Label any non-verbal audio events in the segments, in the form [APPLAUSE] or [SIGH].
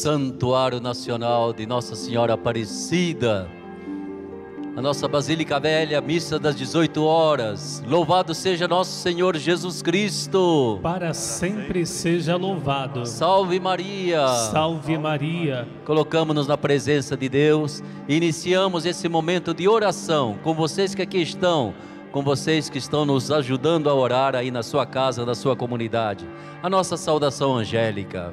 Santuário Nacional de Nossa Senhora Aparecida. A nossa Basílica Velha, missa das 18 horas. Louvado seja nosso Senhor Jesus Cristo. Para sempre seja louvado. Salve Maria. Salve Maria. Colocamos-nos na presença de Deus e iniciamos esse momento de oração com vocês que aqui estão, com vocês que estão nos ajudando a orar aí na sua casa, na sua comunidade. A nossa saudação angélica.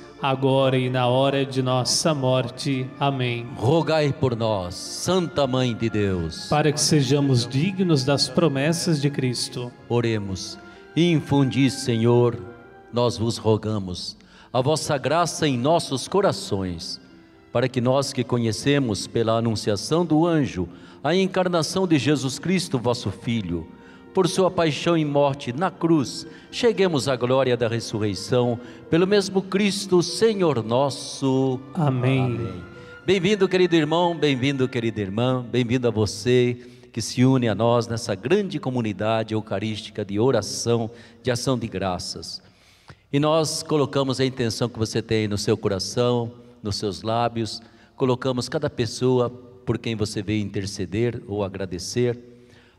agora e na hora de nossa morte. Amém. Rogai por nós, Santa Mãe de Deus, para que sejamos dignos das promessas de Cristo. Oremos. Infundi, Senhor, nós vos rogamos, a vossa graça em nossos corações, para que nós que conhecemos pela anunciação do anjo a encarnação de Jesus Cristo, vosso Filho, por sua paixão e morte na cruz, cheguemos à glória da ressurreição, pelo mesmo Cristo, Senhor nosso. Amém. Amém. Bem-vindo, querido irmão, bem-vindo, querida irmã, bem-vindo a você que se une a nós nessa grande comunidade eucarística de oração, de ação de graças. E nós colocamos a intenção que você tem no seu coração, nos seus lábios, colocamos cada pessoa por quem você veio interceder ou agradecer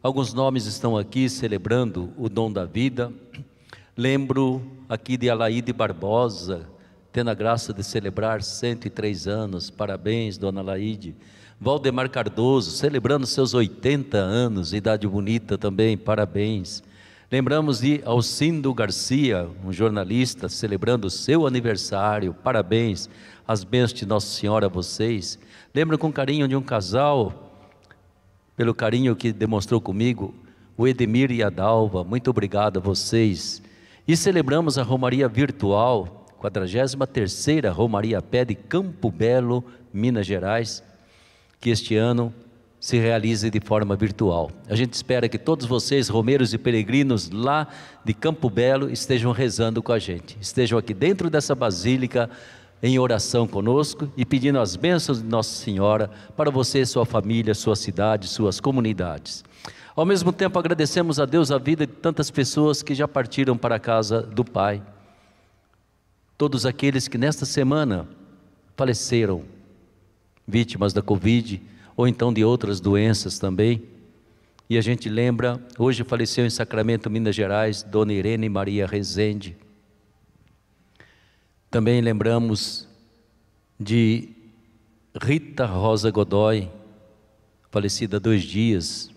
Alguns nomes estão aqui celebrando o dom da vida. Lembro aqui de Alaíde Barbosa, tendo a graça de celebrar 103 anos. Parabéns, dona Alaíde. Valdemar Cardoso, celebrando seus 80 anos, idade bonita também, parabéns. Lembramos de Alcindo Garcia, um jornalista, celebrando seu aniversário, parabéns, as bênçãos de Nossa Senhora a vocês. Lembro com carinho de um casal pelo carinho que demonstrou comigo, o Edemir e a Dalva, muito obrigado a vocês. E celebramos a Romaria Virtual, 43ª Romaria Pé de Campo Belo, Minas Gerais, que este ano se realize de forma virtual. A gente espera que todos vocês, romeiros e peregrinos lá de Campo Belo, estejam rezando com a gente, estejam aqui dentro dessa basílica em oração conosco e pedindo as bênçãos de Nossa Senhora para você, sua família, sua cidade, suas comunidades. Ao mesmo tempo, agradecemos a Deus a vida de tantas pessoas que já partiram para a casa do Pai. Todos aqueles que nesta semana faleceram, vítimas da Covid ou então de outras doenças também. E a gente lembra, hoje faleceu em Sacramento, Minas Gerais, Dona Irene Maria Rezende. Também lembramos de Rita Rosa Godoy, falecida há dois dias,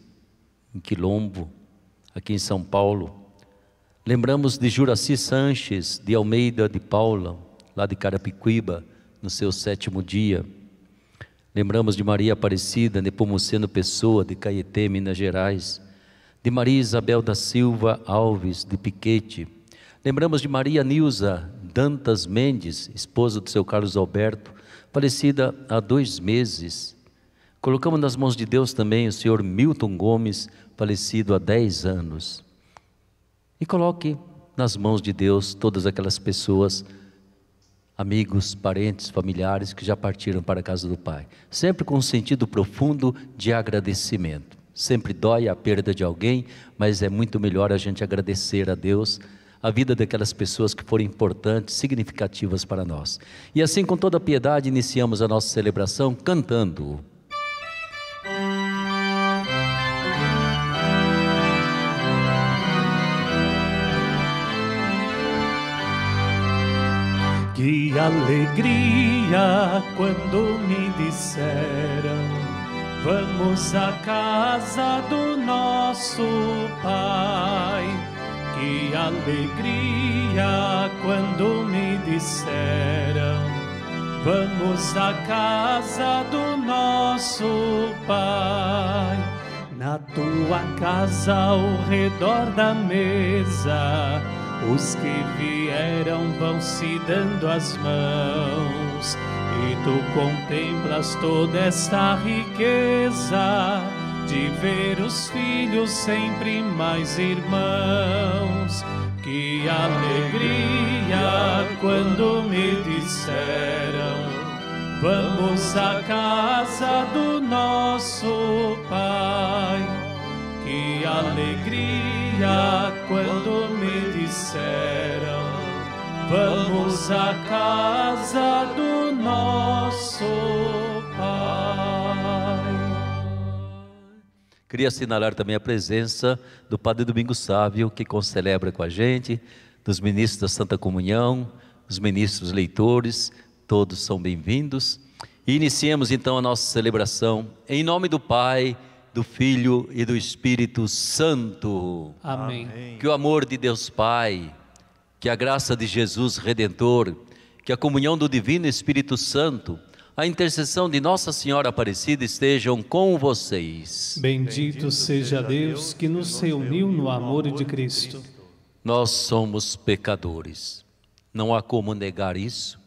em Quilombo, aqui em São Paulo. Lembramos de Juraci Sanches, de Almeida de Paula, lá de Carapicuíba, no seu sétimo dia. Lembramos de Maria Aparecida, Nepomuceno Pessoa, de Caeté, Minas Gerais. De Maria Isabel da Silva Alves, de Piquete. Lembramos de Maria Nilza Dantas Mendes, esposa do seu Carlos Alberto, falecida há dois meses. Colocamos nas mãos de Deus também o senhor Milton Gomes, falecido há dez anos. E coloque nas mãos de Deus todas aquelas pessoas, amigos, parentes, familiares que já partiram para a casa do Pai. Sempre com um sentido profundo de agradecimento. Sempre dói a perda de alguém, mas é muito melhor a gente agradecer a Deus a vida daquelas pessoas que foram importantes, significativas para nós. E assim, com toda piedade, iniciamos a nossa celebração cantando. Que alegria quando me disseram Vamos à casa do nosso Pai que alegria quando me disseram: Vamos à casa do nosso Pai. Na tua casa, ao redor da mesa. Os que vieram vão se dando as mãos, e tu contemplas toda esta riqueza de ver os filhos sempre mais irmãos. Que alegria quando me disseram: Vamos à casa do nosso Pai. Que alegria quando me disseram: Vamos à casa do nosso Pai. Queria assinalar também a presença do Padre Domingos Sávio, que concelebra com a gente, dos ministros da Santa Comunhão, os ministros leitores, todos são bem-vindos. E iniciemos então a nossa celebração em nome do Pai do Filho e do Espírito Santo. Amém. Que o amor de Deus Pai, que a graça de Jesus Redentor, que a comunhão do Divino Espírito Santo, a intercessão de Nossa Senhora Aparecida estejam com vocês. Bendito seja Deus que nos reuniu no amor de Cristo. Nós somos pecadores, não há como negar isso,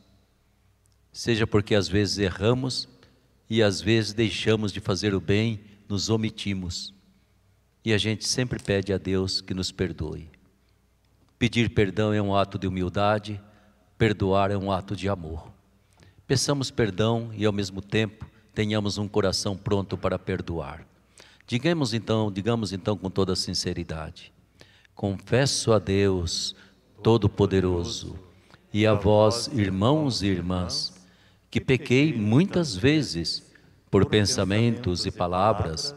seja porque às vezes erramos e às vezes deixamos de fazer o bem nos omitimos. E a gente sempre pede a Deus que nos perdoe. Pedir perdão é um ato de humildade, perdoar é um ato de amor. Peçamos perdão e ao mesmo tempo tenhamos um coração pronto para perdoar. Digamos então, digamos então com toda sinceridade: Confesso a Deus Todo-Poderoso e a vós, irmãos e irmãs, que pequei muitas vezes por pensamentos e palavras,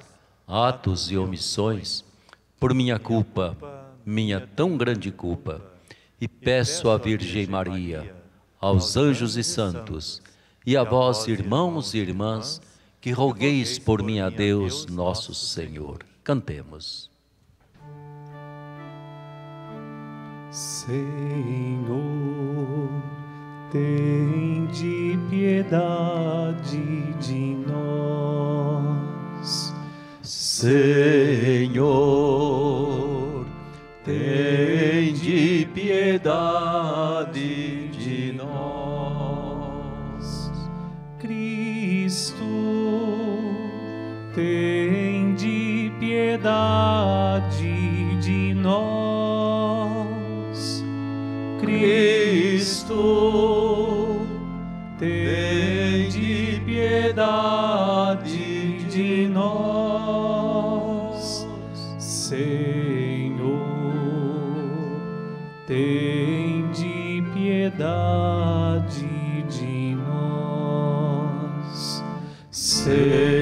atos e omissões, por minha culpa, minha tão grande culpa, e peço à Virgem Maria, aos anjos e santos, e a vós, irmãos e irmãs, que rogueis por mim a Deus nosso Senhor. Cantemos. Senhor Tende piedade de nós, Senhor. Tende piedade Tende piedade de nós, Cristo tende piedade de nós, Senhor, tende piedade de nós, Senhor,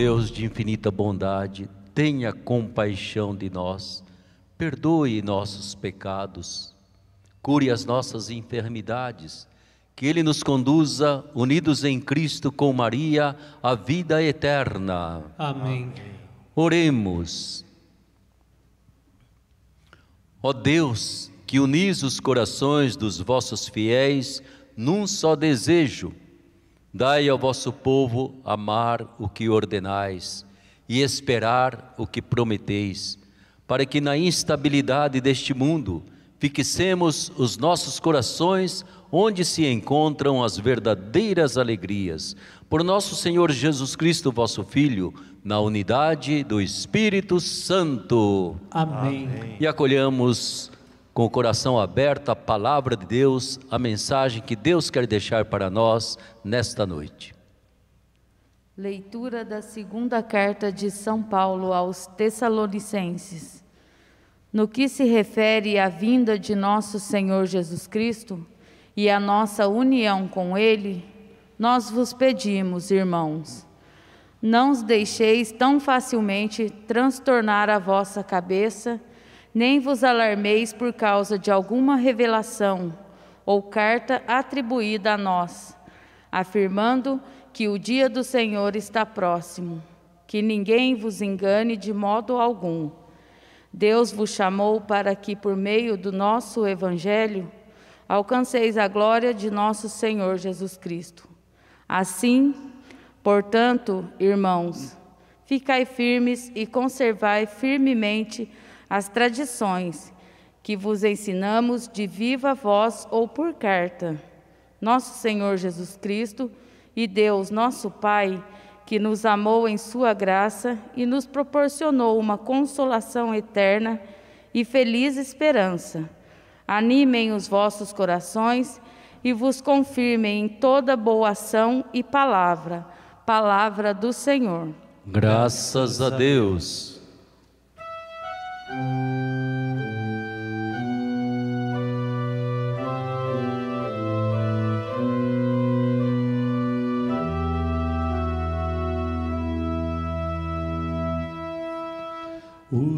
Deus de infinita bondade, tenha compaixão de nós, perdoe nossos pecados, cure as nossas enfermidades, que Ele nos conduza, unidos em Cristo com Maria, à vida eterna. Amém. Oremos. Ó Deus, que unis os corações dos vossos fiéis num só desejo, Dai ao vosso povo amar o que ordenais e esperar o que prometeis, para que na instabilidade deste mundo fixemos os nossos corações onde se encontram as verdadeiras alegrias. Por nosso Senhor Jesus Cristo, vosso Filho, na unidade do Espírito Santo. Amém. E acolhamos com o coração aberto à palavra de Deus, a mensagem que Deus quer deixar para nós nesta noite. Leitura da segunda carta de São Paulo aos Tessalonicenses. No que se refere à vinda de nosso Senhor Jesus Cristo e à nossa união com Ele, nós vos pedimos, irmãos, Não os deixeis tão facilmente transtornar a vossa cabeça, nem vos alarmeis por causa de alguma revelação ou carta atribuída a nós, afirmando que o dia do Senhor está próximo. Que ninguém vos engane de modo algum. Deus vos chamou para que, por meio do nosso Evangelho, alcanceis a glória de nosso Senhor Jesus Cristo. Assim, portanto, irmãos, ficai firmes e conservai firmemente as tradições que vos ensinamos de viva voz ou por carta. Nosso Senhor Jesus Cristo e Deus, nosso Pai, que nos amou em Sua graça e nos proporcionou uma consolação eterna e feliz esperança. Animem os vossos corações e vos confirmem em toda boa ação e palavra, palavra do Senhor. Graças a Deus. O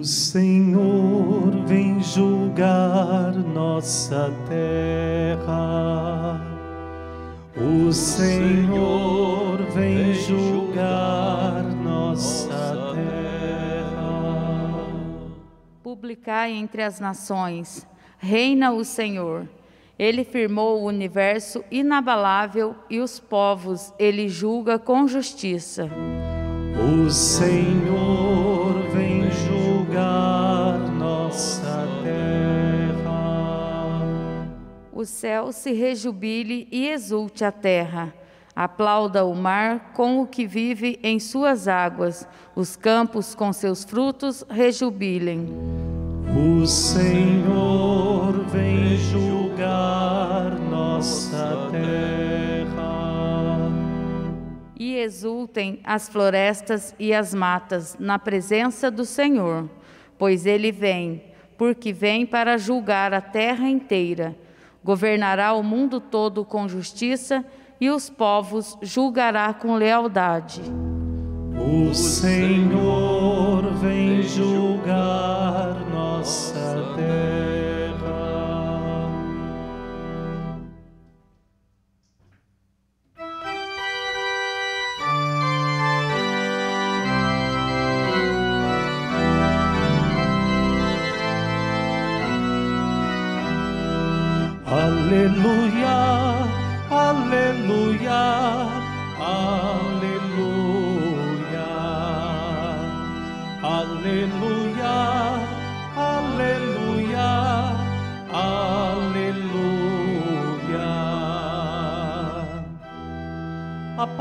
Senhor vem julgar nossa terra. O Senhor vem julgar nossa terra. Publicai entre as nações, reina o Senhor. Ele firmou o universo inabalável e os povos ele julga com justiça. O Senhor vem julgar nossa terra. O céu se rejubile e exulte a terra. Aplauda o mar com o que vive em suas águas. Os campos com seus frutos rejubilem. O Senhor vem julgar nossa terra. E exultem as florestas e as matas na presença do Senhor, pois ele vem, porque vem para julgar a terra inteira. Governará o mundo todo com justiça e os povos julgará com lealdade. O Senhor vem julgar nossa terra. Aleluia,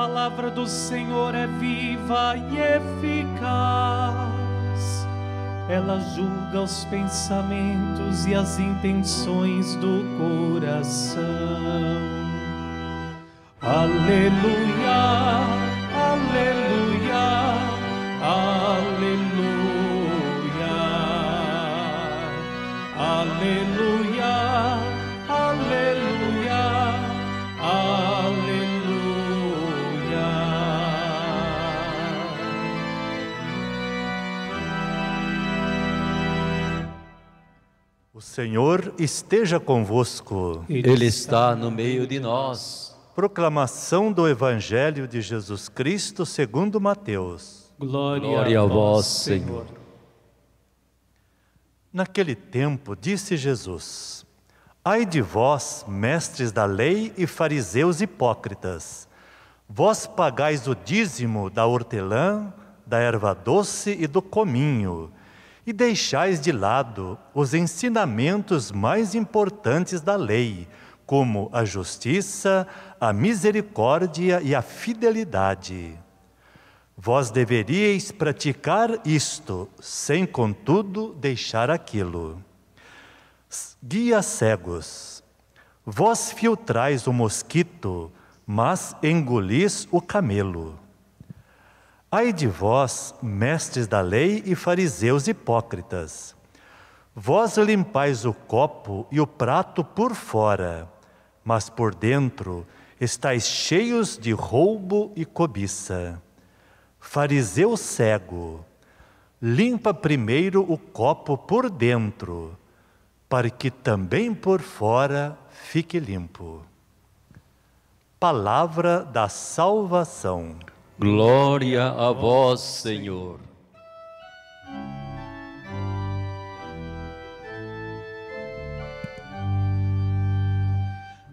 palavra do Senhor é viva e eficaz. Ela julga os pensamentos e as intenções do coração. Aleluia, aleluia, aleluia, aleluia, Senhor esteja convosco. Ele está no meio de nós. Proclamação do Evangelho de Jesus Cristo segundo Mateus. Glória, Glória a vós, Senhor. Naquele tempo disse Jesus: Ai de vós, mestres da lei e fariseus hipócritas, vós pagais o dízimo da hortelã, da erva doce e do cominho, e deixais de lado os ensinamentos mais importantes da lei, como a justiça, a misericórdia e a fidelidade. Vós deveríeis praticar isto, sem contudo deixar aquilo. Guia cegos, vós filtrais o mosquito, mas engolis o camelo. Ai de vós, mestres da lei e fariseus hipócritas, vós limpais o copo e o prato por fora, mas por dentro estáis cheios de roubo e cobiça. Fariseu cego, limpa primeiro o copo por dentro, para que também por fora fique limpo. Palavra da salvação. Glória a vós, Senhor.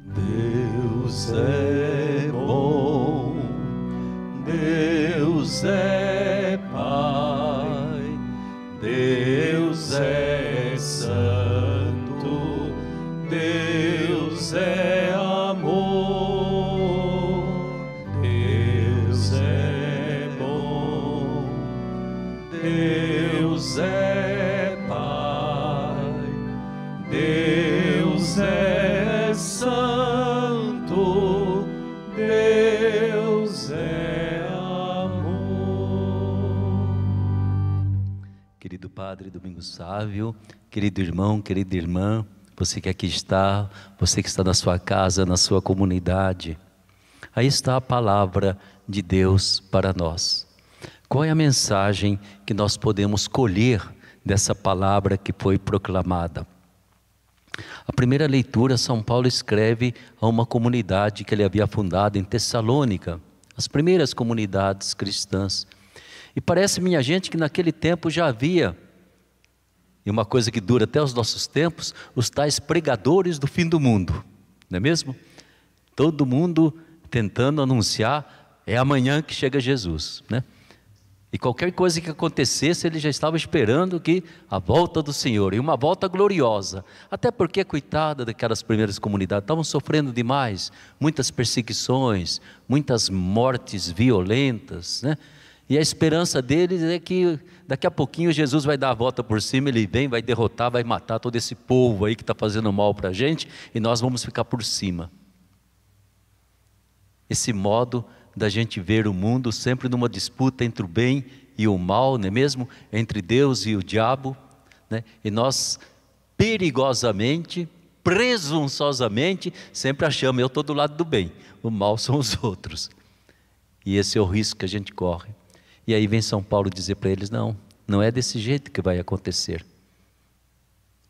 Deus é bom, Deus é Querido Padre Domingos Sávio, querido irmão, querida irmã, você que aqui está, você que está na sua casa, na sua comunidade, aí está a palavra de Deus para nós. Qual é a mensagem que nós podemos colher dessa palavra que foi proclamada? A primeira leitura, São Paulo escreve a uma comunidade que ele havia fundado em Tessalônica, as primeiras comunidades cristãs. E parece, minha gente, que naquele tempo já havia, e uma coisa que dura até os nossos tempos, os tais pregadores do fim do mundo, não é mesmo? Todo mundo tentando anunciar, é amanhã que chega Jesus, né? E qualquer coisa que acontecesse, ele já estava esperando que a volta do Senhor, e uma volta gloriosa. Até porque, coitada daquelas primeiras comunidades, estavam sofrendo demais, muitas perseguições, muitas mortes violentas, né? E a esperança deles é que daqui a pouquinho Jesus vai dar a volta por cima, ele vem, vai derrotar, vai matar todo esse povo aí que está fazendo mal para a gente, e nós vamos ficar por cima. Esse modo da gente ver o mundo sempre numa disputa entre o bem e o mal, não é mesmo? Entre Deus e o diabo, né? E nós perigosamente, presunçosamente, sempre achamos eu estou do lado do bem, o mal são os outros. E esse é o risco que a gente corre. E aí vem São Paulo dizer para eles: não, não é desse jeito que vai acontecer.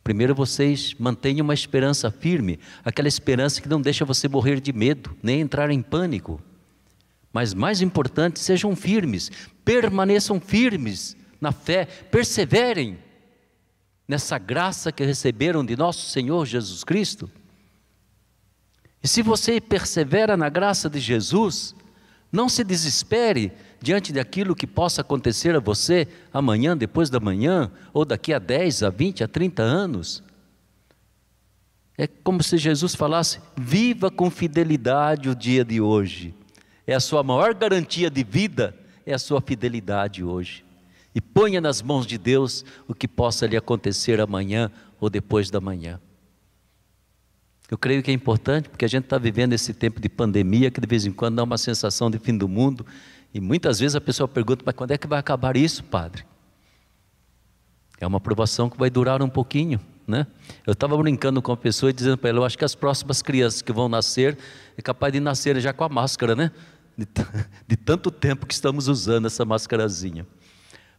Primeiro vocês mantenham uma esperança firme, aquela esperança que não deixa você morrer de medo, nem entrar em pânico. Mas mais importante, sejam firmes, permaneçam firmes na fé, perseverem nessa graça que receberam de nosso Senhor Jesus Cristo. E se você persevera na graça de Jesus, não se desespere diante daquilo que possa acontecer a você amanhã, depois da manhã, ou daqui a 10, a 20, a 30 anos. É como se Jesus falasse: viva com fidelidade o dia de hoje. É a sua maior garantia de vida, é a sua fidelidade hoje. E ponha nas mãos de Deus o que possa lhe acontecer amanhã ou depois da manhã. Eu creio que é importante, porque a gente está vivendo esse tempo de pandemia que de vez em quando dá uma sensação de fim do mundo. E muitas vezes a pessoa pergunta: mas quando é que vai acabar isso, padre? É uma provação que vai durar um pouquinho, né? Eu estava brincando com a pessoa e dizendo para ela: eu acho que as próximas crianças que vão nascer é capaz de nascer já com a máscara, né? De, [LAUGHS] de tanto tempo que estamos usando essa máscarazinha.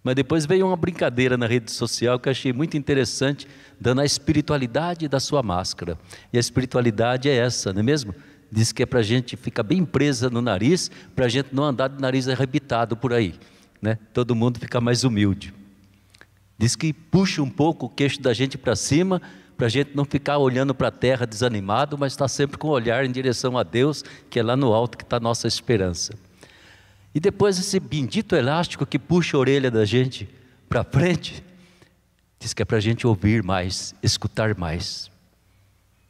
Mas depois veio uma brincadeira na rede social que eu achei muito interessante, dando a espiritualidade da sua máscara. E a espiritualidade é essa, não é mesmo? Diz que é para a gente ficar bem presa no nariz, para a gente não andar de nariz arrebitado por aí. Né? Todo mundo fica mais humilde. Diz que puxa um pouco o queixo da gente para cima, para a gente não ficar olhando para a terra desanimado, mas estar tá sempre com o olhar em direção a Deus, que é lá no alto que está a nossa esperança. E depois esse bendito elástico que puxa a orelha da gente para frente, diz que é para a gente ouvir mais, escutar mais.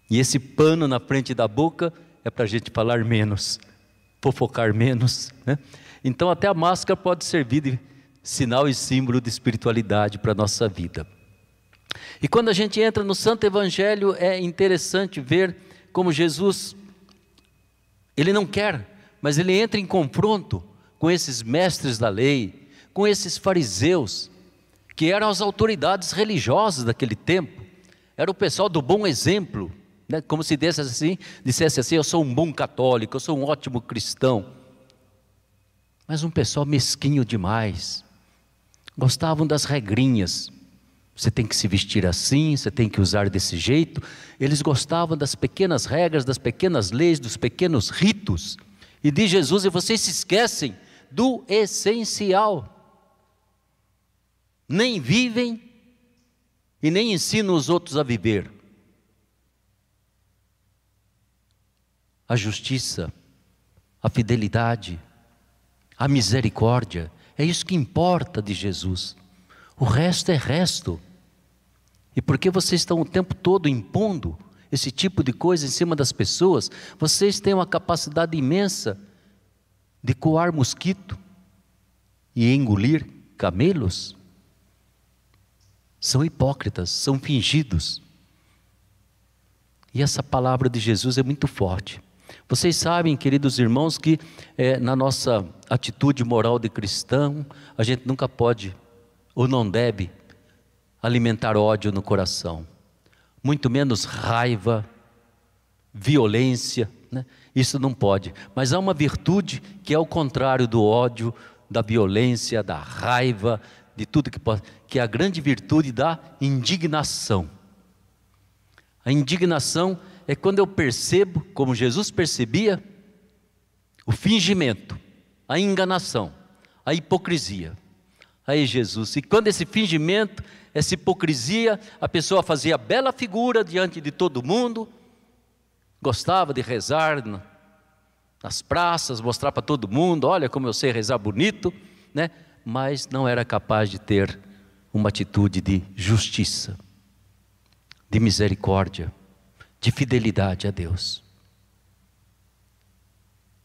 E esse pano na frente da boca é para a gente falar menos, fofocar menos. Né? Então, até a máscara pode servir de sinal e símbolo de espiritualidade para a nossa vida. E quando a gente entra no Santo Evangelho, é interessante ver como Jesus, ele não quer, mas ele entra em confronto com esses mestres da lei, com esses fariseus, que eram as autoridades religiosas daquele tempo, era o pessoal do bom exemplo, né? como se dissesse assim, dissesse assim: Eu sou um bom católico, eu sou um ótimo cristão. mas um pessoal mesquinho demais. Gostavam das regrinhas. Você tem que se vestir assim, você tem que usar desse jeito. Eles gostavam das pequenas regras, das pequenas leis, dos pequenos ritos. E de Jesus, e vocês se esquecem do essencial. Nem vivem e nem ensinam os outros a viver. A justiça, a fidelidade, a misericórdia, é isso que importa de Jesus. O resto é resto. E porque vocês estão o tempo todo impondo esse tipo de coisa em cima das pessoas, vocês têm uma capacidade imensa de coar mosquito e engolir camelos. São hipócritas, são fingidos. E essa palavra de Jesus é muito forte. Vocês sabem, queridos irmãos, que é, na nossa atitude moral de cristão, a gente nunca pode ou não deve alimentar ódio no coração, muito menos raiva, violência, né? isso não pode. Mas há uma virtude que é o contrário do ódio, da violência, da raiva, de tudo que pode, que é a grande virtude da indignação. A indignação é quando eu percebo, como Jesus percebia, o fingimento, a enganação, a hipocrisia. Aí Jesus, e quando esse fingimento, essa hipocrisia, a pessoa fazia bela figura diante de todo mundo, gostava de rezar nas praças, mostrar para todo mundo, olha como eu sei rezar bonito, né? Mas não era capaz de ter uma atitude de justiça, de misericórdia, de fidelidade a Deus.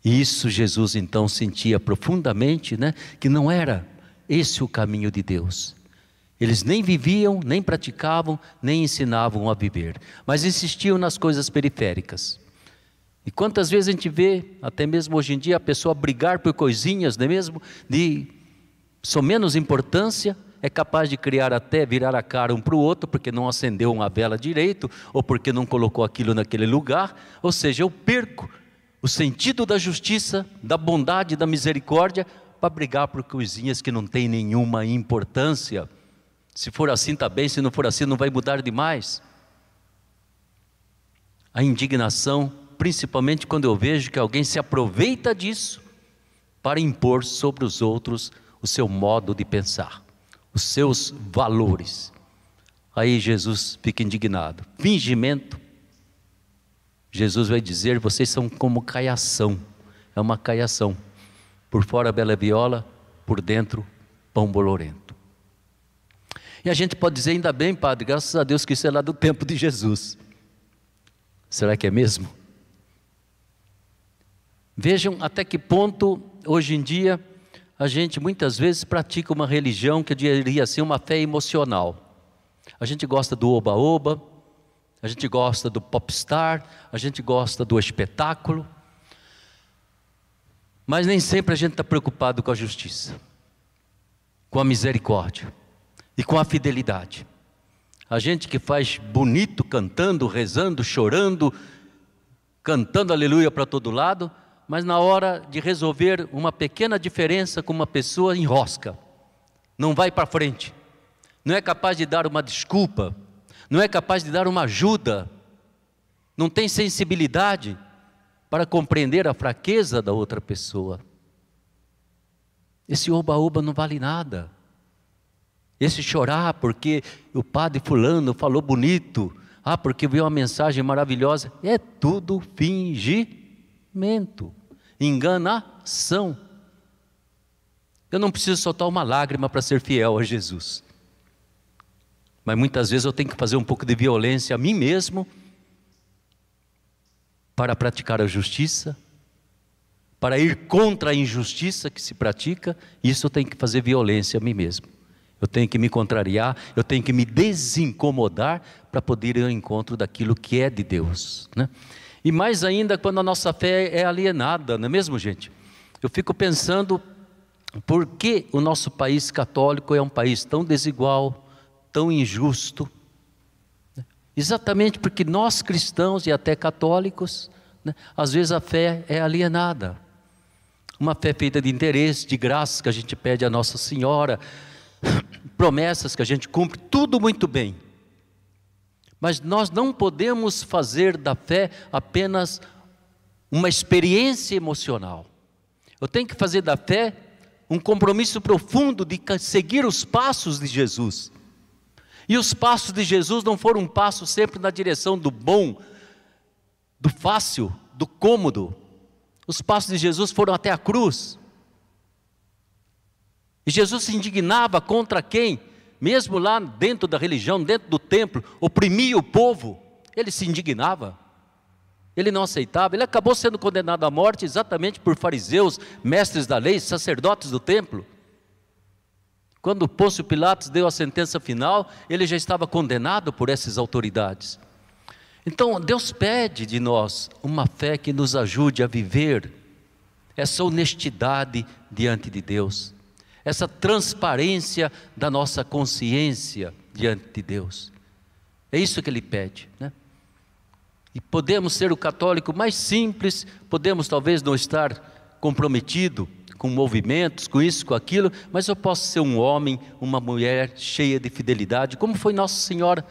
E isso Jesus então sentia profundamente, né, que não era esse o caminho de Deus. Eles nem viviam, nem praticavam, nem ensinavam a viver, mas insistiam nas coisas periféricas. E quantas vezes a gente vê, até mesmo hoje em dia, a pessoa brigar por coisinhas, não é mesmo? De só menos importância, é capaz de criar até virar a cara um para o outro porque não acendeu uma vela direito ou porque não colocou aquilo naquele lugar. Ou seja, eu perco o sentido da justiça, da bondade, da misericórdia para brigar por coisinhas que não têm nenhuma importância. Se for assim, está bem, se não for assim, não vai mudar demais. A indignação, principalmente quando eu vejo que alguém se aproveita disso para impor sobre os outros o seu modo de pensar os seus valores. Aí Jesus fica indignado. Fingimento. Jesus vai dizer: vocês são como caiação. É uma caiação. Por fora, bela viola, por dentro, pão bolorento. E a gente pode dizer, ainda bem, padre, graças a Deus que isso é lá do tempo de Jesus. Será que é mesmo? Vejam até que ponto, hoje em dia, a gente muitas vezes pratica uma religião que eu diria assim, uma fé emocional. A gente gosta do oba-oba, a gente gosta do popstar, a gente gosta do espetáculo, mas nem sempre a gente está preocupado com a justiça, com a misericórdia e com a fidelidade. A gente que faz bonito cantando, rezando, chorando, cantando aleluia para todo lado, mas na hora de resolver uma pequena diferença com uma pessoa, enrosca, não vai para frente, não é capaz de dar uma desculpa, não é capaz de dar uma ajuda, não tem sensibilidade para compreender a fraqueza da outra pessoa. Esse oba-oba não vale nada. Esse chorar porque o padre fulano falou bonito, ah, porque viu uma mensagem maravilhosa, é tudo fingimento enganação. Eu não preciso soltar uma lágrima para ser fiel a Jesus. Mas muitas vezes eu tenho que fazer um pouco de violência a mim mesmo para praticar a justiça, para ir contra a injustiça que se pratica, isso eu tenho que fazer violência a mim mesmo. Eu tenho que me contrariar, eu tenho que me desincomodar para poder ir ao encontro daquilo que é de Deus. Né? E mais ainda quando a nossa fé é alienada, não é mesmo, gente? Eu fico pensando por que o nosso país católico é um país tão desigual, tão injusto. Né? Exatamente porque nós cristãos e até católicos, né, às vezes a fé é alienada. Uma fé feita de interesse, de graças que a gente pede a Nossa Senhora, [COUGHS] promessas que a gente cumpre, tudo muito bem. Mas nós não podemos fazer da fé apenas uma experiência emocional. Eu tenho que fazer da fé um compromisso profundo de seguir os passos de Jesus. E os passos de Jesus não foram um passo sempre na direção do bom, do fácil, do cômodo. Os passos de Jesus foram até a cruz. E Jesus se indignava contra quem? Mesmo lá dentro da religião, dentro do templo, oprimia o povo. Ele se indignava. Ele não aceitava, ele acabou sendo condenado à morte exatamente por fariseus, mestres da lei, sacerdotes do templo. Quando Pôncio Pilatos deu a sentença final, ele já estava condenado por essas autoridades. Então, Deus pede de nós uma fé que nos ajude a viver essa honestidade diante de Deus, essa transparência da nossa consciência diante de Deus. É isso que Ele pede, né? E podemos ser o católico mais simples, podemos talvez não estar comprometido com movimentos, com isso, com aquilo, mas eu posso ser um homem, uma mulher cheia de fidelidade, como foi Nossa Senhora.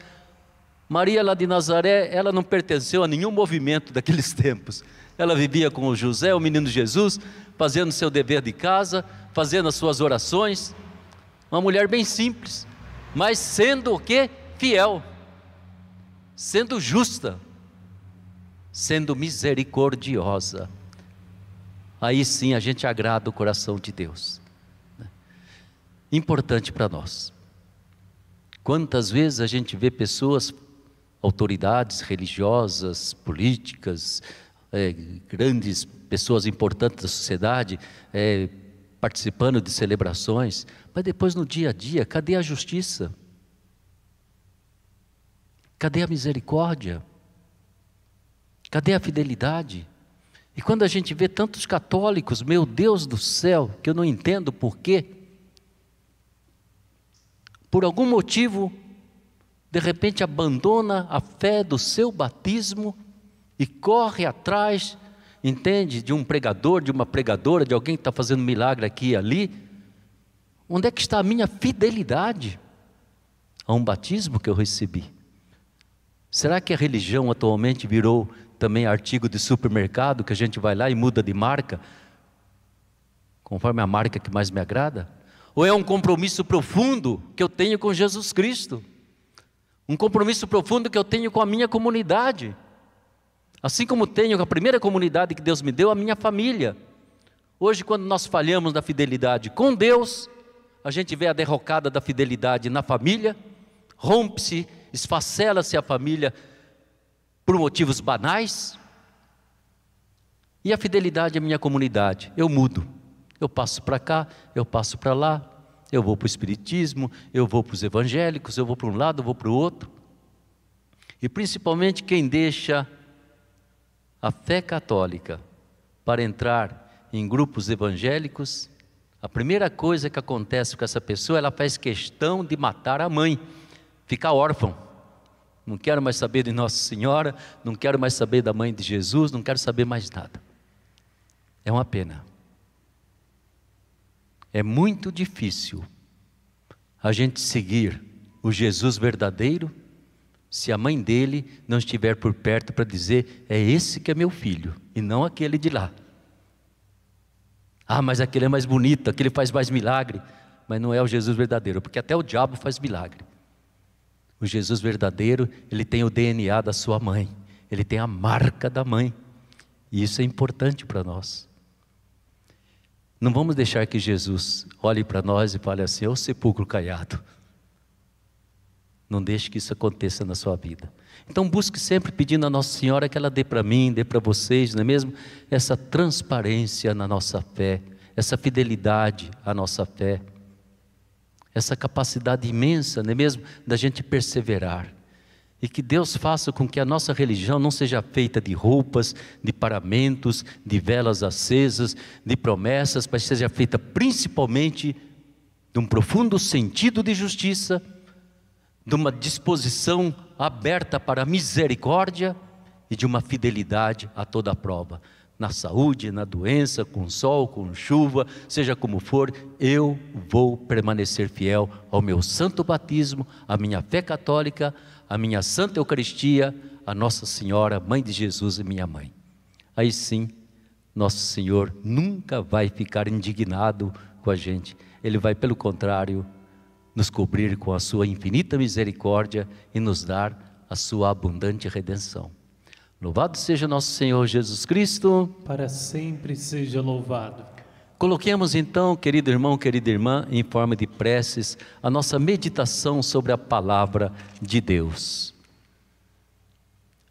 Maria lá de Nazaré, ela não pertenceu a nenhum movimento daqueles [LAUGHS] tempos. Ela vivia com o José, o menino Jesus, fazendo seu dever de casa, fazendo as suas orações. Uma mulher bem simples, mas sendo o que? Fiel, sendo justa, sendo misericordiosa. Aí sim a gente agrada o coração de Deus. Né? Importante para nós. Quantas vezes a gente vê pessoas, autoridades religiosas, políticas, é, grandes pessoas importantes da sociedade, é, participando de celebrações, mas depois no dia a dia, cadê a justiça? Cadê a misericórdia? Cadê a fidelidade? E quando a gente vê tantos católicos, meu Deus do céu, que eu não entendo por quê, por algum motivo, de repente abandona a fé do seu batismo e corre atrás, entende, de um pregador, de uma pregadora, de alguém que está fazendo milagre aqui e ali. Onde é que está a minha fidelidade a um batismo que eu recebi? Será que a religião atualmente virou também artigo de supermercado que a gente vai lá e muda de marca, conforme a marca que mais me agrada? Ou é um compromisso profundo que eu tenho com Jesus Cristo? Um compromisso profundo que eu tenho com a minha comunidade? Assim como tenho a primeira comunidade que Deus me deu, a minha família. Hoje, quando nós falhamos na fidelidade com Deus, a gente vê a derrocada da fidelidade na família, rompe-se, esfacela-se a família por motivos banais. E a fidelidade à minha comunidade, eu mudo. Eu passo para cá, eu passo para lá, eu vou para o Espiritismo, eu vou para os evangélicos, eu vou para um lado, eu vou para o outro. E principalmente quem deixa a fé católica para entrar em grupos evangélicos, a primeira coisa que acontece com essa pessoa, ela faz questão de matar a mãe, ficar órfão não quero mais saber de Nossa Senhora, não quero mais saber da mãe de Jesus, não quero saber mais nada. É uma pena. É muito difícil a gente seguir o Jesus verdadeiro se a mãe dele não estiver por perto para dizer: é esse que é meu filho e não aquele de lá. Ah, mas aquele é mais bonito, aquele faz mais milagre. Mas não é o Jesus verdadeiro, porque até o diabo faz milagre. O Jesus verdadeiro, ele tem o DNA da sua mãe, ele tem a marca da mãe. E isso é importante para nós. Não vamos deixar que Jesus olhe para nós e fale assim: "Ô sepulcro caiado". Não deixe que isso aconteça na sua vida. Então busque sempre pedindo a Nossa Senhora que ela dê para mim, dê para vocês, não é mesmo? Essa transparência na nossa fé, essa fidelidade à nossa fé essa capacidade imensa, não é mesmo, da gente perseverar. E que Deus faça com que a nossa religião não seja feita de roupas, de paramentos, de velas acesas, de promessas, mas seja feita principalmente de um profundo sentido de justiça, de uma disposição aberta para a misericórdia e de uma fidelidade a toda a prova. na saúde, na doença, com sol, com chuva, seja como for, eu vou permanecer fiel ao meu santo batismo, à minha fé católica, à minha santa Eucaristia, a Nossa Senhora, Mãe de Jesus e minha mãe. Aí sim, nosso Senhor nunca vai ficar indignado com a gente, Ele vai, pelo contrário, nos cobrir com a Sua infinita misericórdia e nos dar a Sua abundante redenção. Louvado seja nosso Senhor Jesus Cristo. Para sempre seja louvado. Coloquemos então, querido irmão, querida irmã, em forma de preces, a nossa meditação sobre a palavra de Deus.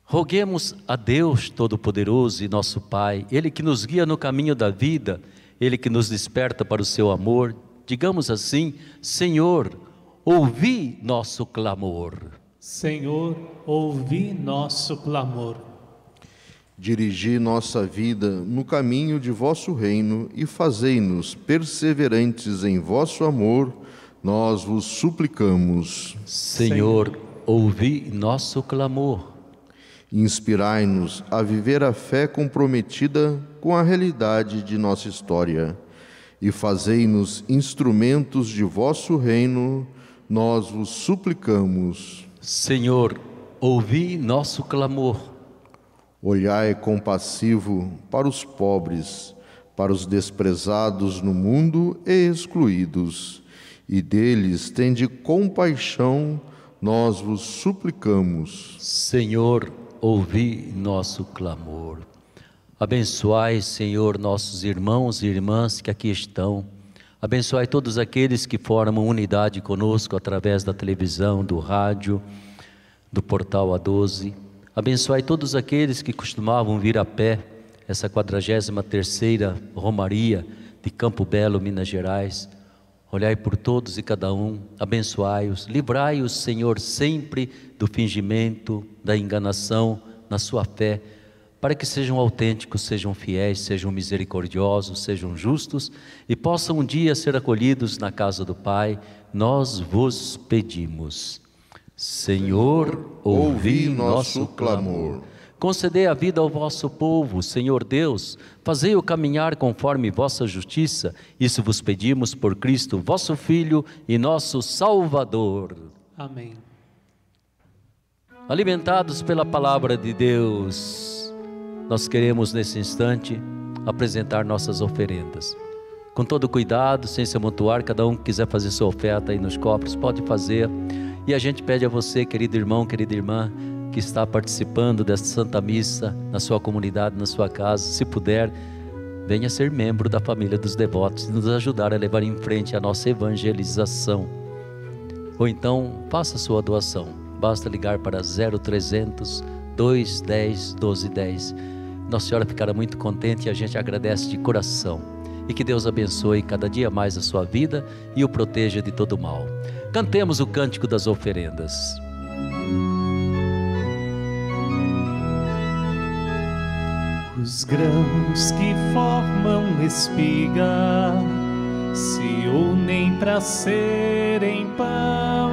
Roguemos a Deus Todo-Poderoso e nosso Pai, Ele que nos guia no caminho da vida, Ele que nos desperta para o seu amor. Digamos assim: Senhor, ouvi nosso clamor. Senhor, ouvi nosso clamor. Dirigi nossa vida no caminho de vosso reino e fazei-nos perseverantes em vosso amor, nós vos suplicamos. Senhor, ouvi nosso clamor. Inspirai-nos a viver a fé comprometida com a realidade de nossa história e fazei-nos instrumentos de vosso reino, nós vos suplicamos. Senhor, ouvi nosso clamor. Olhai compassivo para os pobres, para os desprezados no mundo e excluídos, e deles tende compaixão, nós vos suplicamos. Senhor, ouvi nosso clamor. Abençoai, Senhor, nossos irmãos e irmãs que aqui estão. Abençoai todos aqueles que formam unidade conosco através da televisão, do rádio, do portal A12. Abençoai todos aqueles que costumavam vir a pé, essa 43ª Romaria de Campo Belo, Minas Gerais. Olhai por todos e cada um, abençoai-os, livrai-os, Senhor, sempre do fingimento, da enganação na sua fé, para que sejam autênticos, sejam fiéis, sejam misericordiosos, sejam justos e possam um dia ser acolhidos na casa do Pai, nós vos pedimos. Senhor, ouvi nosso clamor. Concedei a vida ao vosso povo, Senhor Deus, fazei-o caminhar conforme vossa justiça. Isso vos pedimos por Cristo, vosso Filho e nosso Salvador. Amém. Alimentados pela palavra de Deus, nós queremos nesse instante apresentar nossas oferendas. Com todo cuidado, sem se amontoar, cada um que quiser fazer sua oferta aí nos copos, pode fazer. E a gente pede a você, querido irmão, querida irmã, que está participando desta Santa Missa na sua comunidade, na sua casa, se puder, venha ser membro da família dos devotos e nos ajudar a levar em frente a nossa evangelização. Ou então, faça sua doação. Basta ligar para 0300 210 1210. Nossa Senhora ficará muito contente e a gente agradece de coração. E que Deus abençoe cada dia mais a sua vida e o proteja de todo mal. Cantemos o cântico das oferendas. Os grãos que formam espiga se unem para serem pão.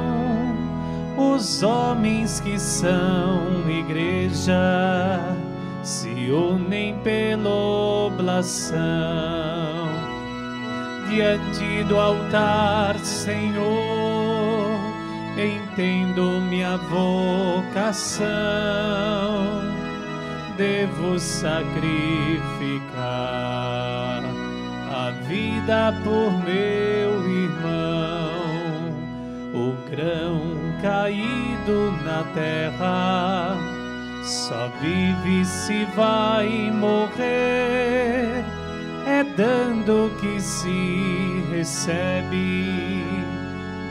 Os homens que são igreja se unem pela oblação diante do altar, Senhor entendo minha vocação, devo sacrificar a vida por meu irmão, o grão caído na terra. Só vive se vai morrer, é dando que se recebe.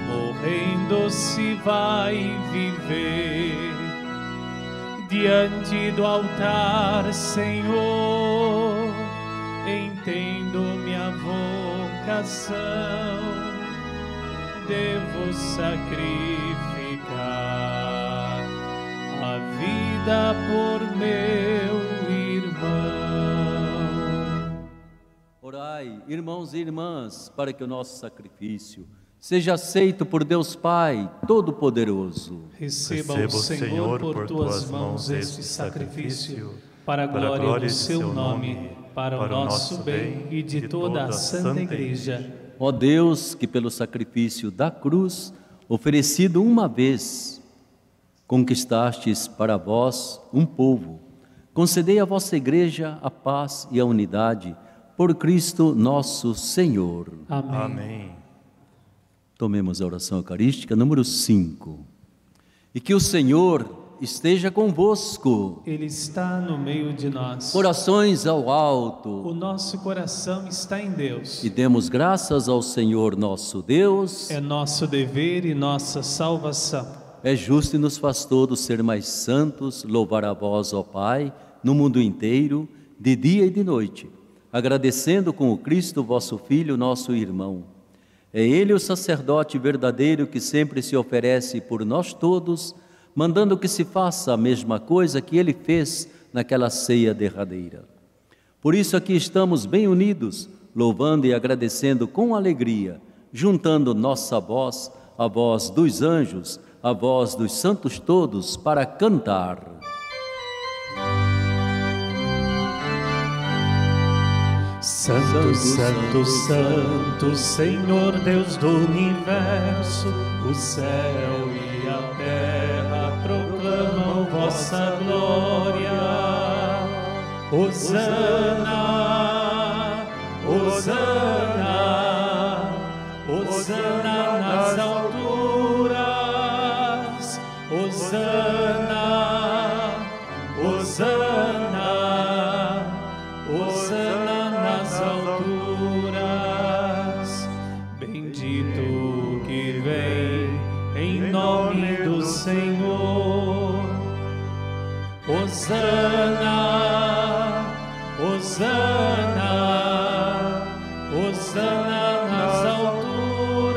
Morrendo se vai viver. Diante do altar, Senhor. Entendo minha vocação, devo sacrificar a vida por meu irmão. Orai, irmãos e irmãs, para que o nosso sacrifício seja aceito por Deus Pai Todo-Poderoso. Receba, o Senhor, por tuas mãos este sacrifício, para a glória, do seu nome para o nosso bem e de toda a Santa Igreja. Ó Deus, que pelo sacrifício da cruz, oferecido uma vez, conquistastes para vós um povo, concedei à vossa Igreja a paz e a unidade, por Cristo nosso Senhor. Amém. Amém. Tomemos a oração eucarística número 5. E que o Senhor esteja convosco. Ele está no meio de nós. Corações ao O alto. nosso coração está em Deus. E demos graças ao Senhor nosso Deus. É nosso dever e nossa salvação. É justo e nos faz todos ser mais santos, louvar a vós, ó Pai, no mundo inteiro, de dia e de noite, agradecendo com o Cristo, vosso Filho, nosso irmão. É Ele o sacerdote verdadeiro que sempre se oferece por nós todos, mandando que se faça a mesma coisa que Ele fez naquela ceia derradeira. Por isso aqui estamos bem unidos, louvando e agradecendo com alegria, juntando nossa voz à voz dos anjos, à voz dos santos todos, para cantar. Santo, Santo, Santo, Senhor Deus do universo, o céu e a terra proclamam vossa glória. Hosana, Hosana, Hosana Hosana, Hosana, Hosana nas alturas,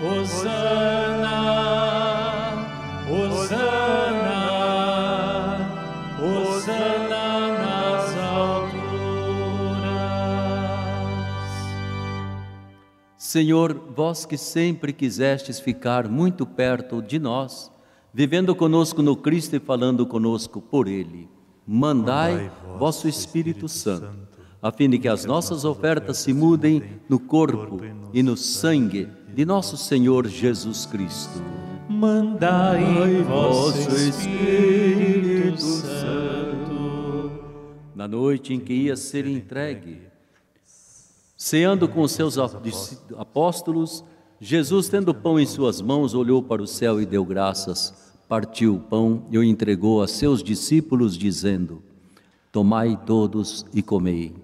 Hosana, Hosana, Hosana nas alturas. Senhor, vós que sempre quisestes ficar muito perto de nós, vivendo conosco no Cristo e falando conosco por Ele, mandai, Mandai vosso Espírito Santo, a fim de que as nossas ofertas se mudem no corpo e no sangue de nosso Senhor Jesus Cristo. Mandai vosso Espírito Santo. Na noite em que ia ser entregue, ceando com os seus apóstolos, Jesus, tendo pão em suas mãos, olhou para o céu e deu graças, partiu o pão e o entregou a seus discípulos, dizendo: Tomai todos e comei.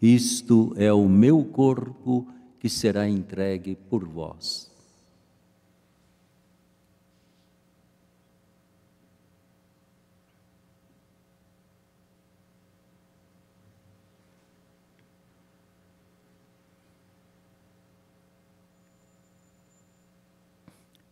Isto é o meu corpo que será entregue por vós.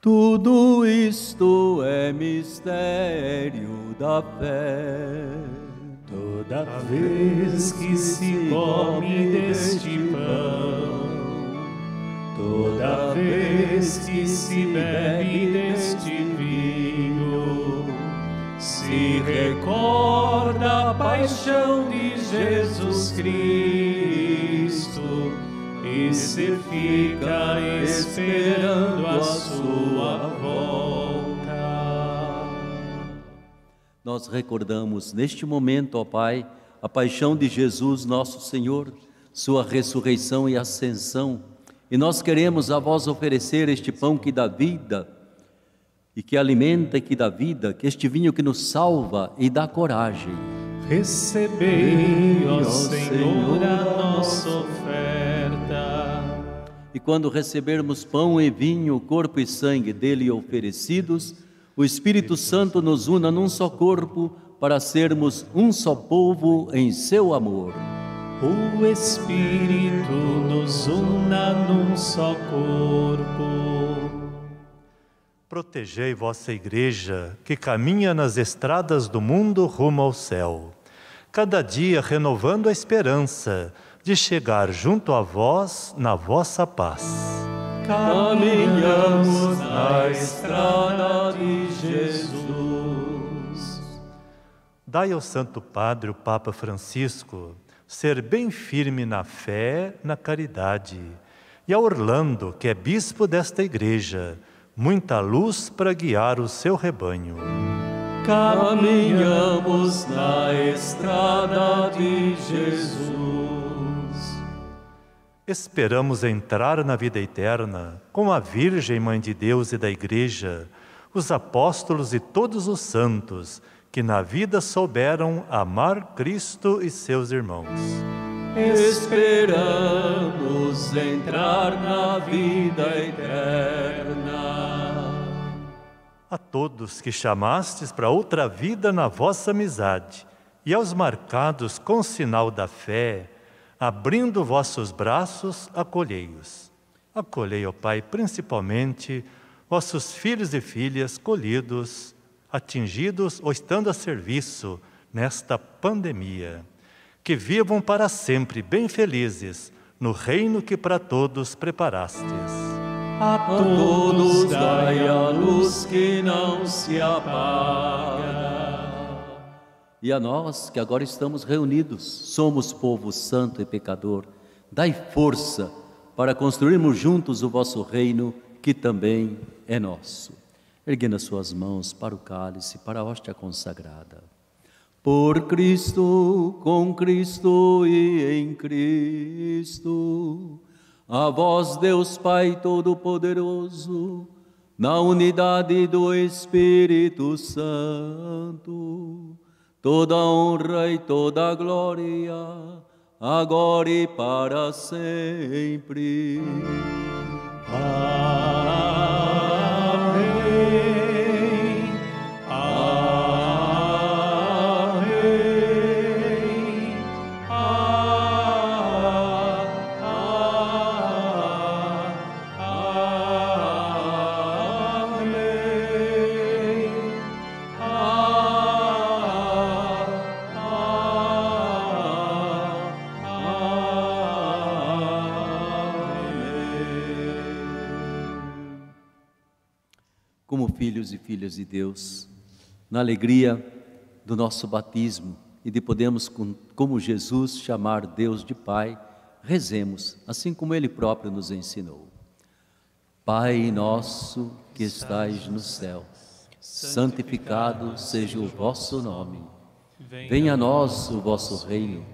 Tudo isto é mistério da fé. Toda vez que se come deste pão, toda vez que se bebe deste vinho, se recorda a paixão de Jesus Cristo e se fica esperando a sua volta. Nós recordamos neste momento, ó Pai, a paixão de Jesus, nosso Senhor, sua ressurreição e ascensão, e nós queremos a vós oferecer este pão que dá vida e que alimenta e que dá vida, que este vinho que nos salva e dá coragem. Recebei, ó Senhor, a nossa oferta. E quando recebermos pão e vinho, corpo e sangue dele oferecidos, o Espírito Santo nos una num só corpo para sermos um só povo em seu amor. O Espírito nos una num só corpo. Protegei vossa igreja, que caminha nas estradas do mundo rumo ao céu, cada dia renovando a esperança de chegar junto a vós na vossa paz. Caminhamos na estrada de Jesus. Dai ao Santo Padre, o Papa Francisco, ser bem firme na fé, na caridade, e a Orlando, que é bispo desta igreja, muita luz para guiar o seu rebanho. Caminhamos na estrada de Jesus. Esperamos entrar na vida eterna com a Virgem Mãe de Deus e da Igreja, os apóstolos e todos os santos que na vida souberam amar Cristo e seus irmãos. Esperamos entrar na vida eterna. A todos que chamastes para outra vida na vossa amizade e aos marcados com sinal da fé, abrindo vossos braços, acolhei-os. Acolhei, ó Pai, principalmente vossos filhos e filhas colhidos, atingidos ou estando a serviço nesta pandemia. Que vivam para sempre bem felizes no reino que para todos preparastes. A todos dai a luz que não se apaga. E a nós que agora estamos reunidos, somos povo santo e pecador, dai força para construirmos juntos o vosso reino, que também é nosso. Erguendo as suas mãos para o cálice, para a hóstia consagrada. Por Cristo, com Cristo e em Cristo, a vós, Deus Pai Todo-Poderoso, na unidade do Espírito Santo, toda honra e toda glória, agora e para sempre. Amém. Filhos e filhas de Deus, na alegria do nosso batismo e de podermos, com- como Jesus, chamar Deus de Pai, rezemos, assim como Ele próprio nos ensinou. Pai nosso que estais no céu, santificado seja o vosso nome. Venha a nós o vosso reino,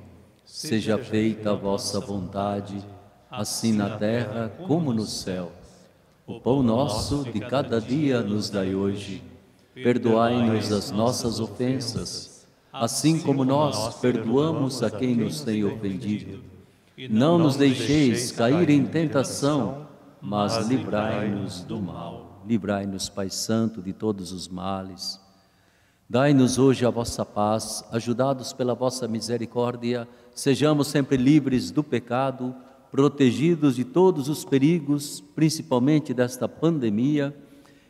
seja feita a vossa vontade, assim na terra como no céu. O pão nosso de cada dia nos dai hoje. Perdoai-nos as nossas ofensas, assim como nós perdoamos a quem nos tem ofendido. Não nos deixeis cair em tentação, mas livrai-nos do mal. Livrai-nos, Pai Santo, de todos os males. Dai-nos hoje a vossa paz, ajudados pela vossa misericórdia, sejamos sempre livres do pecado, protegidos de todos os perigos, principalmente desta pandemia,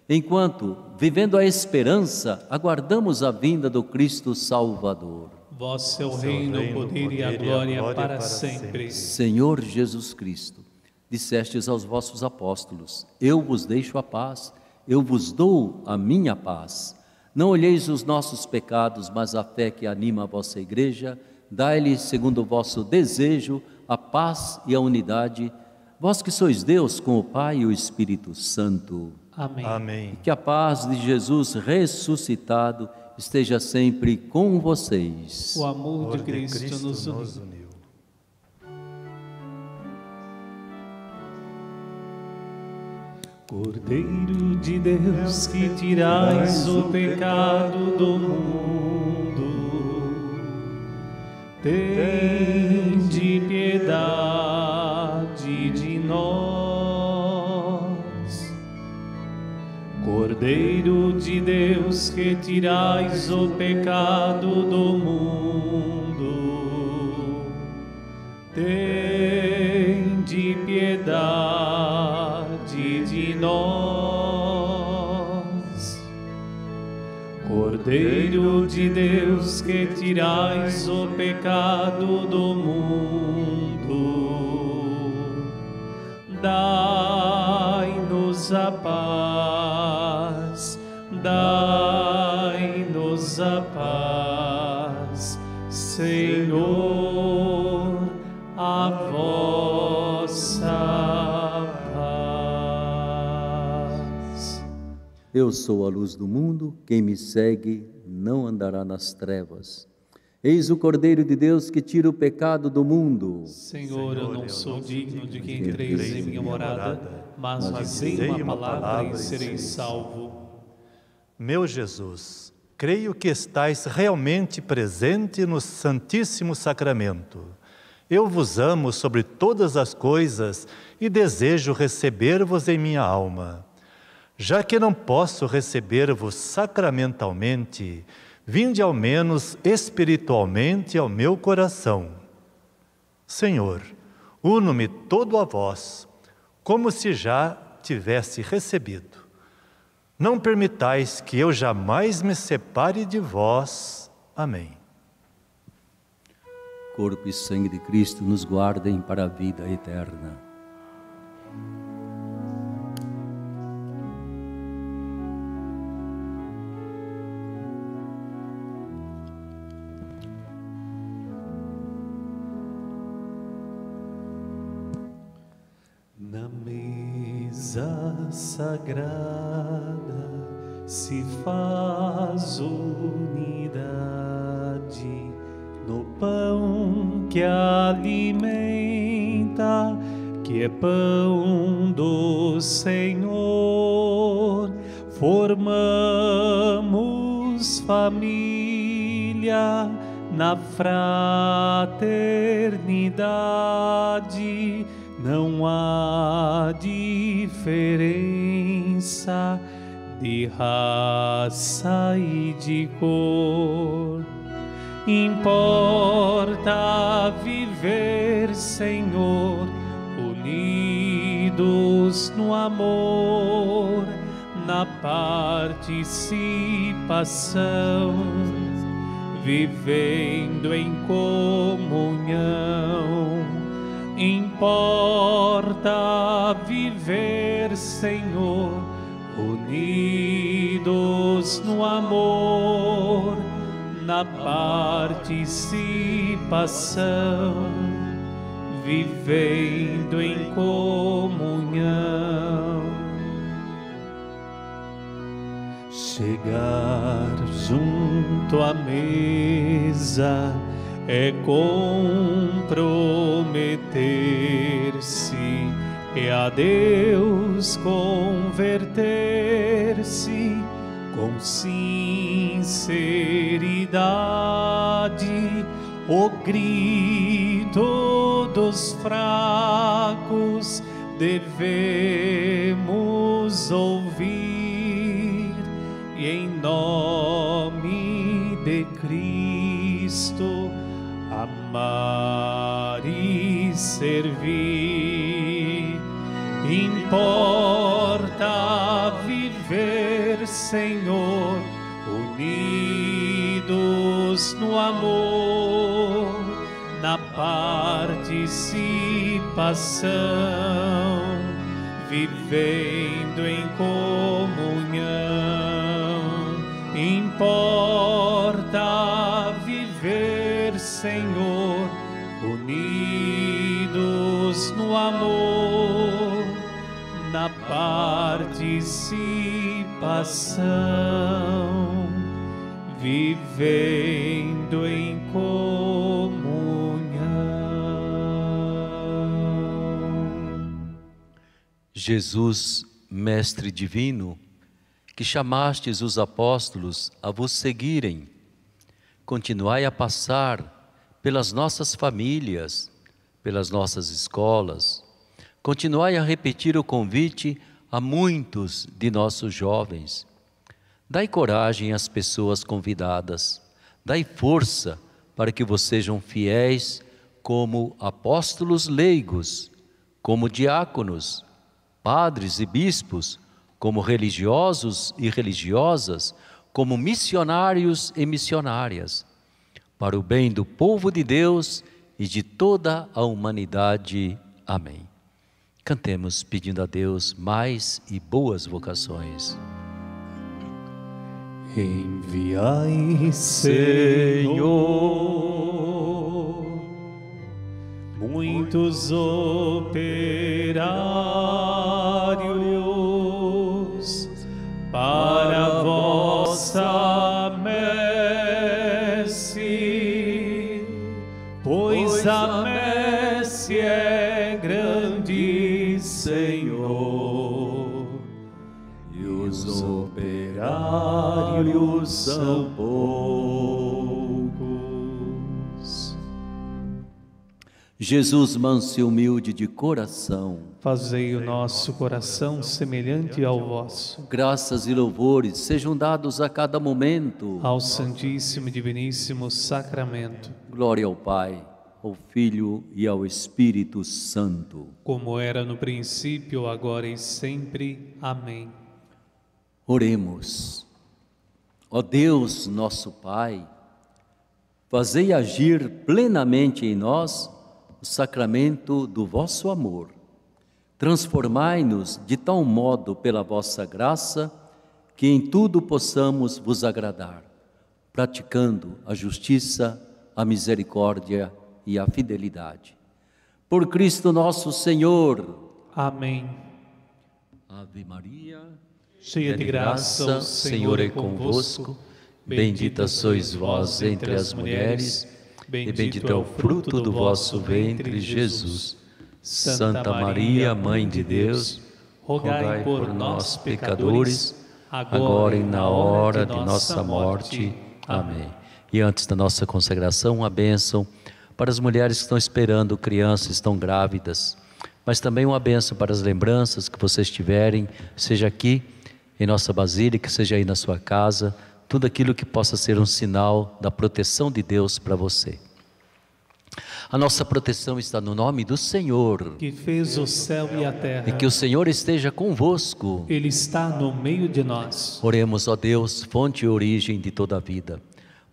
enquanto, vivendo a esperança, aguardamos a vinda do Cristo Salvador. Vosso é o reino, o poder e a glória para sempre. Senhor Jesus Cristo, dissestes aos vossos apóstolos: Eu vos deixo a paz, eu vos dou a minha paz. Não olheis os nossos pecados, mas a fé que anima a vossa igreja, dai-lhe, segundo o vosso desejo, a paz e a unidade. Vós que sois Deus com o Pai e o Espírito Santo. Amém. Amém. Que a paz de Jesus ressuscitado esteja sempre com vocês. O amor de de Cristo, Cristo nos uniu. nos uniu. Cordeiro de Deus que tirais o pecado do mundo, tende piedade de nós. Cordeiro de Deus que tirais o pecado do mundo, tende piedade de nós. Cordeiro de Deus que tirais o pecado do mundo, dai-nos a paz, dai-nos a paz, Eu sou a luz do mundo, quem me segue não andará nas trevas. Eis o Cordeiro de Deus que tira o pecado do mundo. Senhor, eu não sou digno de que entreis em minha morada, mas dizei uma palavra e serei salvo. Meu Jesus, creio que estais realmente presente no Santíssimo Sacramento. Eu vos amo sobre todas as coisas e desejo receber-vos em minha alma. Já que não posso receber-vos sacramentalmente, vinde ao menos espiritualmente ao meu coração. Senhor, uno-me todo a vós, como se já tivesse recebido. Não permitais que eu jamais me separe de vós. Amém. Corpo e sangue de Cristo nos guardem para a vida eterna. Sagrada se faz unidade no pão que alimenta, que é pão do Senhor. Formamos família na fraternidade não há diferença de raça e de cor. Importa viver, Senhor, unidos no amor, na participação, vivendo em comunhão importa viver, Senhor, unidos no amor, na participação, vivendo em comunhão. Chegar junto à mesa é comprometer-se, é a Deus converter-se com sinceridade, o grito dos fracos devemos ouvir e em nome de Cristo amar e servir. Importa viver, Senhor, unidos no amor, na participação, vivendo em comunhão. Importa viver, Senhor, amor, na participação, vivendo em comunhão. Jesus Mestre Divino, que chamastes os apóstolos a vos seguirem, continuai a passar pelas nossas famílias, pelas nossas escolas, continuai a repetir o convite a muitos de nossos jovens. Dai coragem às pessoas convidadas, dai força para que vocês sejam fiéis como apóstolos leigos, como diáconos, padres e bispos, como religiosos e religiosas, como missionários e missionárias, para o bem do povo de Deus e de toda a humanidade. Amém. Cantemos pedindo a Deus mais e boas vocações. Enviai, Senhor, muitos operários para a vossa pois a messe é grande, Senhor, e os operários são poucos. Jesus, manso e humilde de coração, Fazei o nosso coração semelhante ao vosso. graças e louvores sejam dados a cada momento. Ao Santíssimo e Diviníssimo Sacramento, Glória ao Pai, ao Filho e ao Espírito Santo. como era no princípio, agora e sempre. Amém. Oremos. Ó Deus, nosso Pai, fazei agir plenamente em nós o sacramento do vosso amor. Transformai-nos de tal modo pela vossa graça que em tudo possamos vos agradar, praticando a justiça, a misericórdia e a fidelidade. Por Cristo nosso Senhor. Amém. Ave Maria. Cheia de graça, o Senhor é convosco. Bendita sois vós entre as mulheres, e bendito é o fruto do vosso ventre, Jesus. Santa Maria, Mãe de Deus, rogai por nós, pecadores, agora e na hora de nossa morte. Amém. E antes da nossa consagração, uma bênção para as mulheres que estão esperando crianças, estão grávidas, mas também uma bênção para as lembranças que vocês tiverem, seja aqui em nossa basílica, seja aí na sua casa, tudo aquilo que possa ser um sinal da proteção de Deus para você. A nossa proteção está no nome do Senhor. Que fez o céu e a terra. E que o Senhor esteja convosco. Ele está no meio de nós. Oremos, ó Deus, fonte e origem de toda a vida.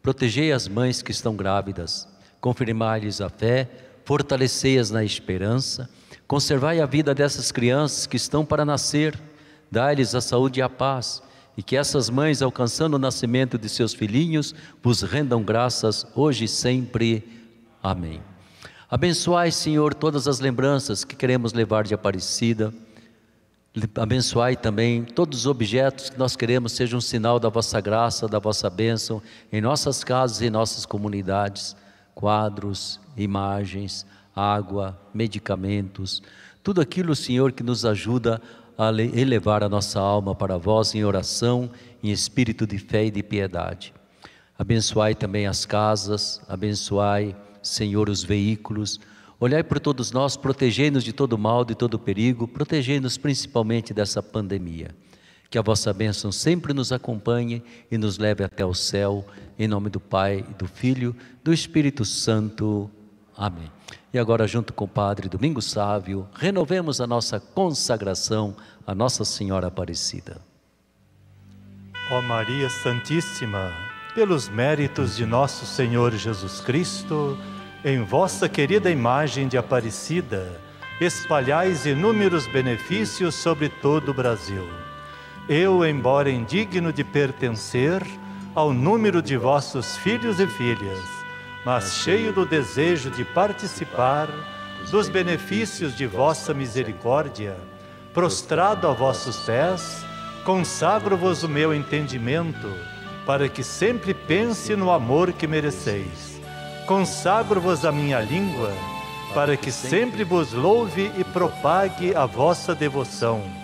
Protegei as mães que estão grávidas, confirmai-lhes a fé, fortalecei-as na esperança, conservai a vida dessas crianças que estão para nascer, dai-lhes a saúde e a paz, e que essas mães, alcançando o nascimento de seus filhinhos, vos rendam graças hoje e sempre. Amém. Abençoai, Senhor, todas as lembranças que queremos levar de Aparecida. Abençoai também todos os objetos que nós queremos sejam um sinal da vossa graça, da vossa bênção em nossas casas e em nossas comunidades. Quadros, imagens, água, medicamentos, tudo aquilo, Senhor, que nos ajuda a elevar a nossa alma para vós em oração, em espírito de fé e de piedade. Abençoai também as casas, abençoai, Senhor, os veículos. Olhai por todos nós, protegei-nos de todo mal, de todo perigo, protegei-nos principalmente dessa pandemia. Que a vossa bênção sempre nos acompanhe e nos leve até o céu, em nome do Pai, do Filho, do Espírito Santo. Amém. E agora, junto com o Padre Domingos Sávio, renovemos a nossa consagração a Nossa Senhora Aparecida. Ó Maria Santíssima, pelos méritos de nosso Senhor Jesus Cristo, em vossa querida imagem de Aparecida, espalhais inúmeros benefícios sobre todo o Brasil. Eu, embora indigno de pertencer ao número de vossos filhos e filhas, mas cheio do desejo de participar dos benefícios de vossa misericórdia, prostrado a vossos pés, consagro-vos o meu entendimento, para que sempre pense no amor que mereceis. Consagro-vos a minha língua, para que sempre vos louve e propague a vossa devoção.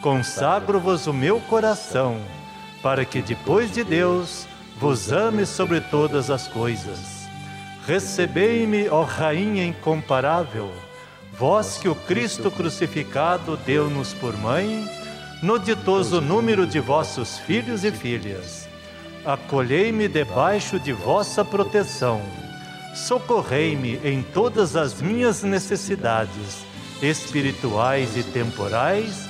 Consagro-vos o meu coração, para que depois de Deus vos ame sobre todas as coisas. Recebei-me, ó Rainha incomparável, vós que o Cristo crucificado deu-nos por mãe, no ditoso número de vossos filhos e filhas. Acolhei-me debaixo de vossa proteção. Socorrei-me em todas as minhas necessidades, espirituais e temporais,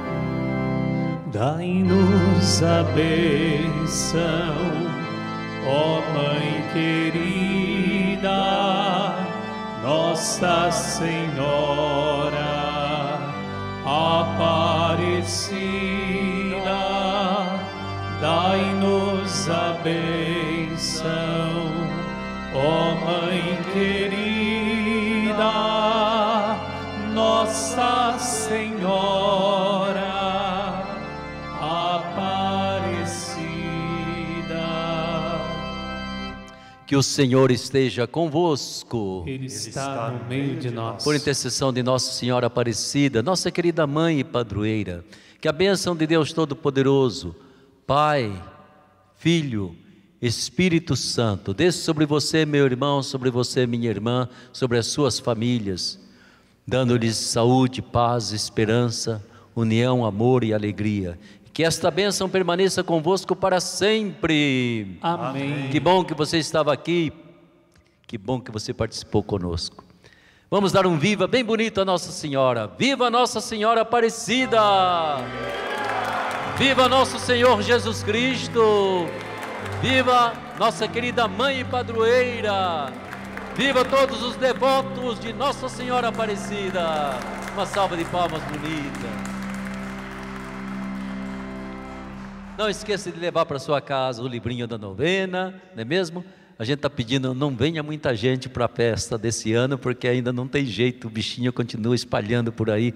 Dai-nos a bênção, ó Mãe querida, Nossa Senhora Aparecida, dai-nos a bênção, ó Mãe querida, Nossa Senhora. Que o Senhor esteja convosco. Ele está no meio de nós. Por intercessão de Nossa Senhora Aparecida, nossa querida mãe e padroeira, que a bênção de Deus Todo-Poderoso, Pai, Filho, Espírito Santo, desça sobre você, meu irmão, sobre você, minha irmã, sobre as suas famílias, dando-lhes saúde, paz, esperança, união, amor e alegria. Que esta bênção permaneça convosco para sempre. Amém. Que bom que você estava aqui. Que bom que você participou conosco. Vamos dar um viva bem bonito a Nossa Senhora. Viva Nossa Senhora Aparecida! Viva nosso Senhor Jesus Cristo! Viva nossa querida mãe e padroeira! Viva todos os devotos de Nossa Senhora Aparecida! Uma salva de palmas bonita. Não esqueça de levar para sua casa o livrinho da novena, não é mesmo? A gente está pedindo, não venha muita gente para a festa desse ano, porque ainda não tem jeito, o bichinho continua espalhando por aí,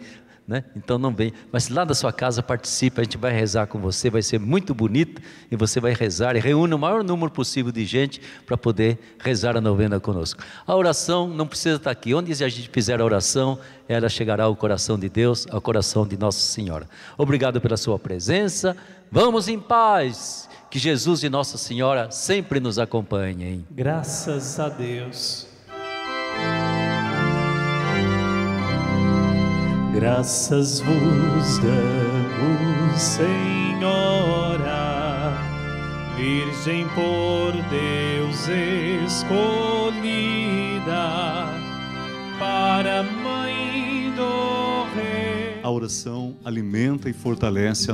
né? Então não vem. Mas lá da sua casa participe, a gente vai rezar com você, vai ser muito bonito e você vai rezar e reúne o maior número possível de gente para poder rezar a novena conosco. A oração não precisa estar aqui. Onde a gente fizer a oração, ela chegará ao coração de Deus, ao coração de Nossa Senhora. Obrigado pela sua presença. Vamos em paz. Que Jesus e Nossa Senhora sempre nos acompanhem. Graças a Deus. Graças vos damos, Senhora, Virgem por Deus escolhida, para Mãe do Rei. A oração alimenta e fortalece a